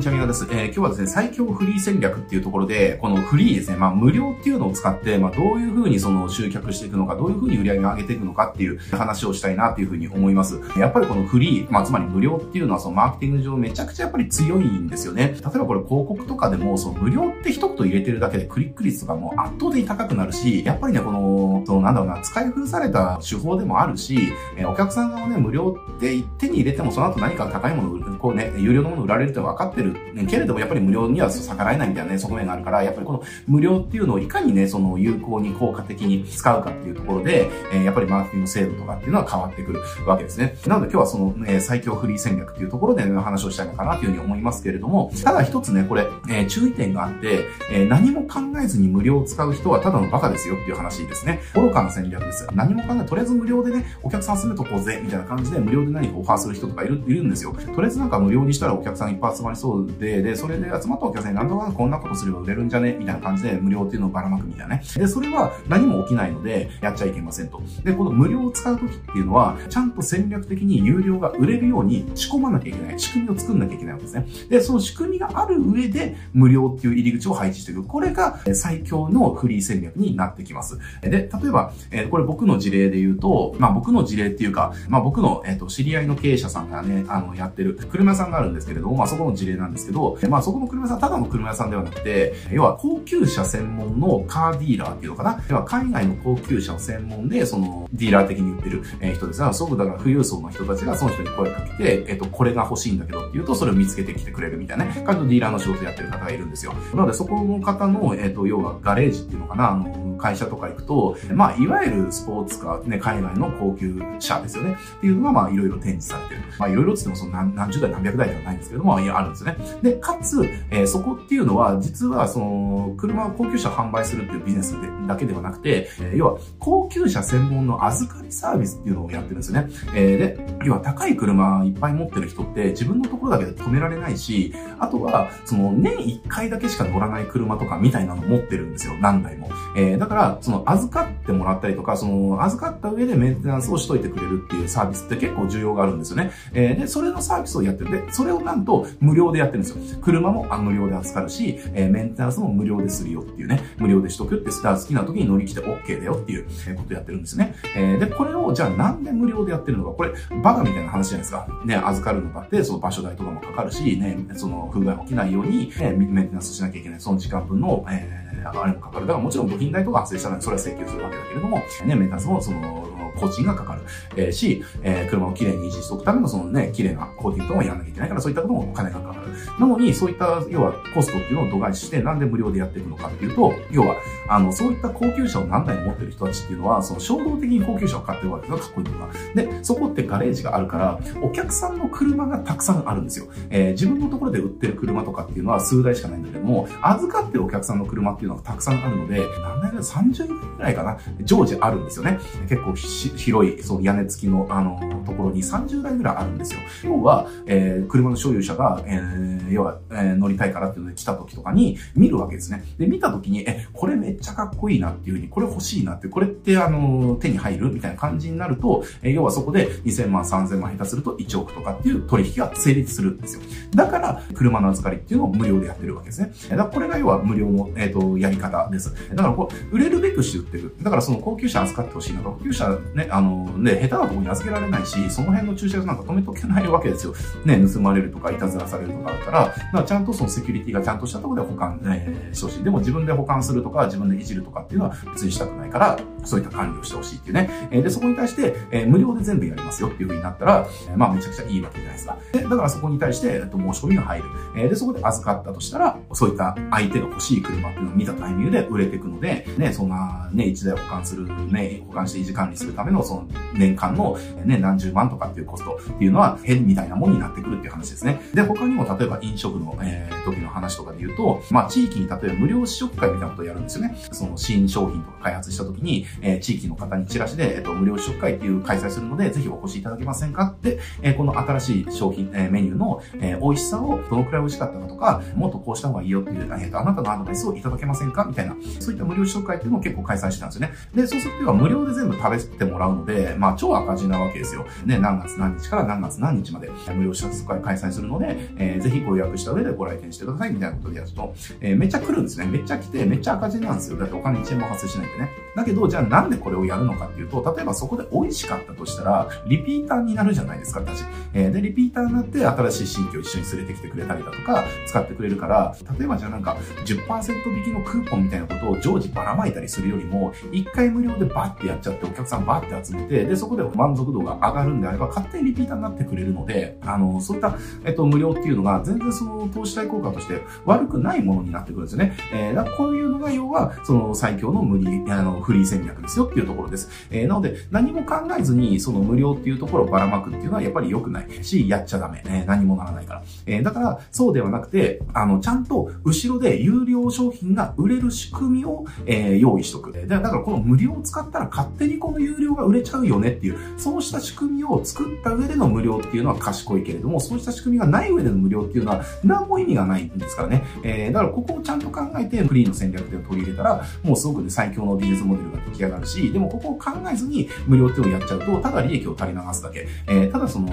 にちは、みなです。えー、今日はですね、最強フリー戦略っていうところで、このフリーですね、まあ無料っていうのを使って、まあどういう風にその集客していくのか、どういう風に売り上げを上げていくのかっていう話をしたいなっていう風に思います。やっぱりこのフリー、まあつまり無料っていうのはそのマーケティング上めちゃくちゃやっぱり強いんですよね。例えばこれ広告とかでも、その無料って一言入れてるだけでクリック率とかも圧倒的に高くなるし、やっぱりね、この、そのなんだろうな、使い古された手法でもあるし、えお客さんがね、無料って手に入れてもその後何か高いものを、こうね、有料のもの売られるって分かってる、ね、けれどもやっぱり無料には逆らえないみたいなね、側面があるから、やっぱりこの無料っていうのをいかにね、その有効に効果的に使うかっていうところで、えー、やっぱりマーケティング制度とかっていうのは変わってくるわけですね。なので今日はその、え、最強フリー戦略っていうところで、ね、話をしたいのかなというふうに思いますけれども、ただ一つね、これ、えー、注意点があって、えー、何も考えずに無料を使う人はただのバカですよっていう話ですね。愚かな戦略ですよ。何も考え、とりあえず無料でね、お客さん集めとこうぜ、みたいな感じで無料で何かオファーする人とかいる、いるんですよ。とりあえずなんか無料にしたらお客さんいっぱい集まりそうで、で、それで集まったお客さんになんとかこんなことすれば売れるんじゃね？みたいな感じで無料っていうのをばらまくみたいなね。で、それは何も起きないので、やっちゃいけませんと。で、この無料を使うときっていうのは、ちゃんと戦略的に有料が売れるように仕込まなきゃいけない。仕組みを作んなきゃいけないわけですね。で、その仕組みがある上で、無料っていう入り口を配置していく。これが最強のフリー戦略になってきます。で、例えば、えこれ僕の事例で言うと、まあ僕の事例っていうか、まあ僕の、えっ、と、知り合いの経営者さんがね、あの、やってる車屋さんがあるんですけれども、まあそこの事例なんですけど、まあそこの車屋さん、ただの車屋さんではなくて、要は高級車専門のカーディーラーっていうのかな？要は海外の高級車を専門で、その、ディーラー的に売ってる人ですが、すごくだから富裕層の人たちがその人に声かけて、えっ、と、これが欲しいんだけどって言うと、それを見つけてきてくれるみたいなね、感じのディーラーの仕事やってる方がいるんですよ。なのでそこの方の、えっ、と、要はガレージっていうのかな、あの、会社とか行くと、まあ、いわゆるスポーツカー、ね、海外の高級車ですよね。っていうのが、まあ、いろいろ展示されてる。まあ、いろいろつってもその何何十台何百台ではないんですけども、あるんですね。で、かつ、えー、そこっていうのは、実は、その、車を、高級車販売するっていうビジネスでだけではなくて、えー、要は、高級車専門の預かりサービスっていうのをやってるんですよね。えー、で、要は高い車いっぱい持ってる人って自分のところだけで止められないし、あとは、その、年1回だけしか乗らない車とかみたいなの持ってるんですよ。何台も。えー、だから、その、預かってもらったりとか、その、預かった上でメンテナンスをしといてくれるっていうサービスって結構重要があるんですよね。えー、で、それのサービスをやってる。で、それをなんと無料でやってるんですよ。車も無料で扱うし、えー、メンテナンスも無料でするよっていうね、無料でしとくって、スター好きな時に乗り来て OK だよっていうことやってるんですね。えー、で、これをじゃあなんで無料でやってるのか、これ、バカみたいな話じゃないですか。ね、預かるのかって、その場所代とかもかかるし、ね、その不具合起きないように、ね、メンテナンスしなきゃいけない。その時間分の、えーあれもかかる。だからもちろん部品代とか発生したらそれは請求するわけだけれども、ね、メンテナンスもその、工賃がかかる。えー、し、えー、車をきれいに維持しておくためのそのね、綺麗なコーティングとかもやらなきゃいけないから、そういったこともお金がかかる。なのに、そういった、要はコストっていうのを度外視して、なんで無料でやっていくのかっていうと、要は、あの、そういった高級車を何台持ってる人たちっていうのは、その衝動的に高級車を買ってるわけがかっこいいとか。で、そこってガレージがあるから、お客さんの車がたくさんあるんですよ。えー、自分のところで売ってる車とかっていうのは数台しかないんだけども、預かってるお客さんの車っていうのがたくさんあるので、何台ぐらい ?30 台ぐらいかな常時あるんですよね。結構広い、その屋根付きの、あの、ところに30台ぐらいあるんですよ。要は、えー、車の所有者が、えー、要は、えー、乗りたいからっていうので来た時とかに見るわけですね。で、見た時に、え、これめっちゃかっこいいなっていうふうに、これ欲しいなって、これってあの、手に入るみたいな感じになると、え、要はそこで2000万、3000万下手すると1億とかっていう取引が成立するんですよ。だから、車の預かりっていうのを無料でやってるわけですね。だからこれが要は無料の、えっ、と、やり方です。だからこう、売れるべくして売ってる。だからその高級車預かってほしいな。高級車ね、あの、ね、下手なとこに預けられないし、その辺の駐車場なんか止めとけないわけですよ。ね、盗まれるとか、いたずらされるとかあるから、だからちゃんとそのセキュリティがちゃんとしたところで保管、えー、してほしい。でも自分で保管するとか、自分でいじるとかっていうのは別にしたくないから、そういった管理をしてほしいっていうね。えー、で、そこに対して、えー、無料で全部やりますよっていう風になったら、えー、まあめちゃくちゃいいわけじゃないですか。で、だからそこに対して、えっと、申し込みが入る。えー、で、そこで預かったとしたら、そういった相手が欲しい車っていうのを見たタイミングで売れていくので、ね、そんな、ね、1台保管する、ね、保管して維持管理するためめの、その年間の、ね、何十万とかっていうコストっていうのは、変みたいなものになってくるっていう話ですね。で、他にも例えば飲食の、えー、時の話とかで言うと、まあ、地域に例えば無料試食会みたいなことをやるんですよね。その新商品とか開発した時に、えー、地域の方にチラシで、えっ、ー、と、無料試食会っていう開催するので、ぜひお越しいただけませんかって、えー、この新しい商品、えー、メニューの、えー、美味しさをどのくらい美味しかったかとか、もっとこうした方がいいよっていう、えー、と、あなたのアドバイスをいただけませんかみたいな、そういった無料試食会っていうのを結構開催してたんですよね。で、そうすると、無料で全部食べてもららうので、まあ、超赤字なわけですよ。ね、何月何日から何月何日まで無料試食会開催するので、えー、ぜひご予約した上でご来店してくださいみたいなことでやると、えー、めっちゃ来るんですね。めっちゃ来て、めっちゃ赤字なんですよ。だってお金1円も発生しないんでね。だけど、じゃあなんでこれをやるのかっていうと、例えばそこで美味しかったとしたら、リピーターになるじゃないですか、私。えー、で、リピーターになって新しい新規を一緒に連れてきてくれたりだとか、使ってくれるから、例えばじゃあなんか10%引きのクーポンみたいなことを常時ばらまいたりするよりも、1回無料でバッてやっちゃってお客さんバッて集めて、で、そこで満足度が上がるんであれば、勝手にリピーターになってくれるので、あの、そういった、えっと、無料っていうのが全然その投資対効果として悪くないものになってくるんですよね。えー、だこういうのが要は、その最強の無理、あの、フリー戦略ですよっていうところです。えー、なので、何も考えずに、その無料っていうところをばらまくっていうのはやっぱり良くないし、やっちゃダメ。えー、何もならないから。えー、だから、そうではなくて、あの、ちゃんと後ろで有料商品が売れる仕組みを、えー、用意しとく。でだからこの無料を使ったら勝手にこの有料が売れちゃうよねっていう、そうした仕組みを作った上での無料っていうのは賢いけれども、そうした仕組みがない上での無料っていうのは何も意味がないんですからね。えー、だからここをちゃんと考えてフリーの戦略で取り入れたら、もうすごくね、最強のビジネスモデルが出来上がるし、でもここを考えずに無料っていうのをやっちゃうと、ただ利益を垂れ流すだけ、えー、ただその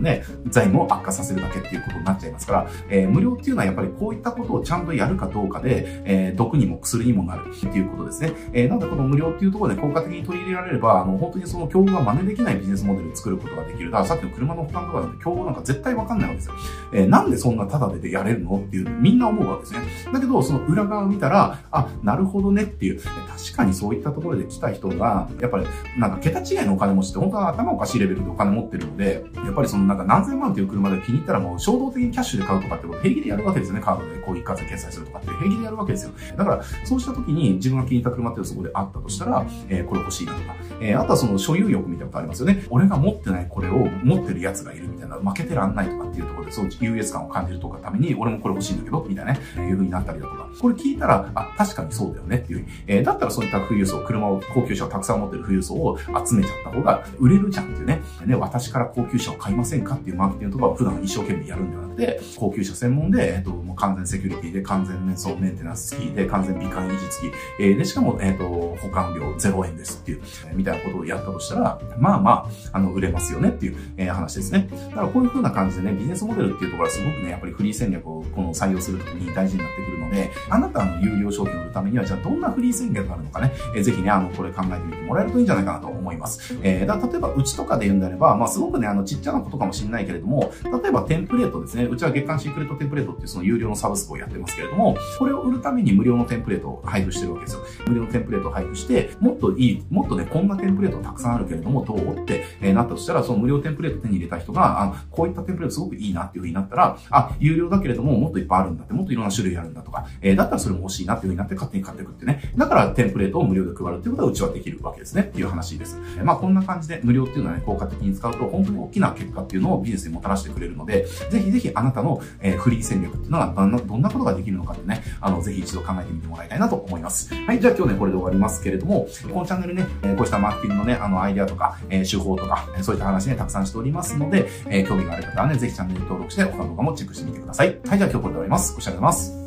ね、財務を悪化させるだけっていうことになっちゃいますから、えー、無料っていうのはやっぱりこういったことをちゃんとやるかどうかで、えー、毒にも薬にもなるっていうことですね。えー、なのでこの無料っていうところで効果的に取り入れられれば、あの、本当にその競合が真似できないビジネスモデルを作ることができる。だからさっきの車の保管とかだと競合なんか絶対わかんないわけですよ。えー、なんでそんなタダでやれるのっていう、みんな思うわけですね。だけど、その裏側を見たら、あ、なるほどねっていう、確かにそういったところで来た人が、やっぱり、なんか桁違いのお金持ちって本当は頭おかしいレベルでお金持ってるので、やっぱりそのなんか何千万っていう車で気に入ったらもう衝動的にキャッシュで買うとかって平気でやるわけですよね。カードでこう一括で決済するとかって平気でやるわけですよ。だから、そうした時に自分が気に入った車っていうそこであったとしたら、えー、これ欲しいなとか、えー、あとその所有欲みたいなことありますよね。俺が持ってないこれを持ってる奴がいるみたいな、負けてらんないとかっていうところで、そう優越感を感じるとかために、俺もこれ欲しいんだけど、みたいなね、いう風になったりだとか、これ聞いたら、あ、確かにそうだよねっていう風に、えー、だったらそういった富裕層、車を、高級車をたくさん持ってる富裕層を集めちゃった方が売れるじゃんっていうね、ね、私から高級車を買いませんかっていうマーケティングとかを普段一生懸命やるんではなくて、高級車専門で、えっ、と、もう完全セキュリティで、完全面相メンテナンス付きで、完全美観維持付き、えー、で、しかも、えっ、と、保管料0円ですっていう、えー、みたいなことをやったとしたら、まあまあ、あの、売れますよねっていう、えー、話ですね。だからこういう風な感じでね、ビジネスモデルっていうところはすごくね、やっぱりフリー戦略をこの採用するときに大事になってくるので、あなたの有料商品を売るためには、じゃあどんなフリー戦略があるのかね、えー、ぜひね、あの、これ考えてみてもらえるといいんじゃないかなと思います。えー、だ例えば、うちとかで言うんであれば、まあ、すごくね、あの、ちっちゃなことかもしれないけれども、例えばテンプレートですね、うちは月間シークレットテンプレートっていうその有料のサブスクをやってますけれども、これを売るために無料のテンプレートを配布してるわけですよ。無料のテンプレートを配布して、もっといい、もっとね、こんなテンプレートたくさんあるけれども、どうって、えー、なったとしたら、その無料テンプレート手に入れた人が、あの、こういったテンプレートすごくいいなっていう風になったら、あ、有料だけれども、もっといっぱいあるんだって、もっといろんな種類あるんだとか、えー、だったらそれも欲しいなっていう風になって勝手に買っていくってね。だからテンプレートを無料で配るっていうことはうちはできるわけですね。っていう話です。えー、まあこんな感じで無料っていうのはね、効果的に使うと、本当に大きな結果っていうのをビジネスにもたらしてくれるので、ぜひぜひあなたの、えー、フリー戦略っていうのがどんな、どんなことができるのかってね、あの、ぜひ一度考えてみてもらいたいなと思います。はい、じゃあ今日ね、これで終わりますけれども、このチャンネルね、えこうしたマーケティングのね、あの、アイデアとか、え手法とか、そういった話ね、たくさんしておりますので、え興味がある方はね、ぜひチャンネル登録して、他の動画もチェックしてみてください。はい、じゃあ今日これで終わります。ご視聴ありがとうございます。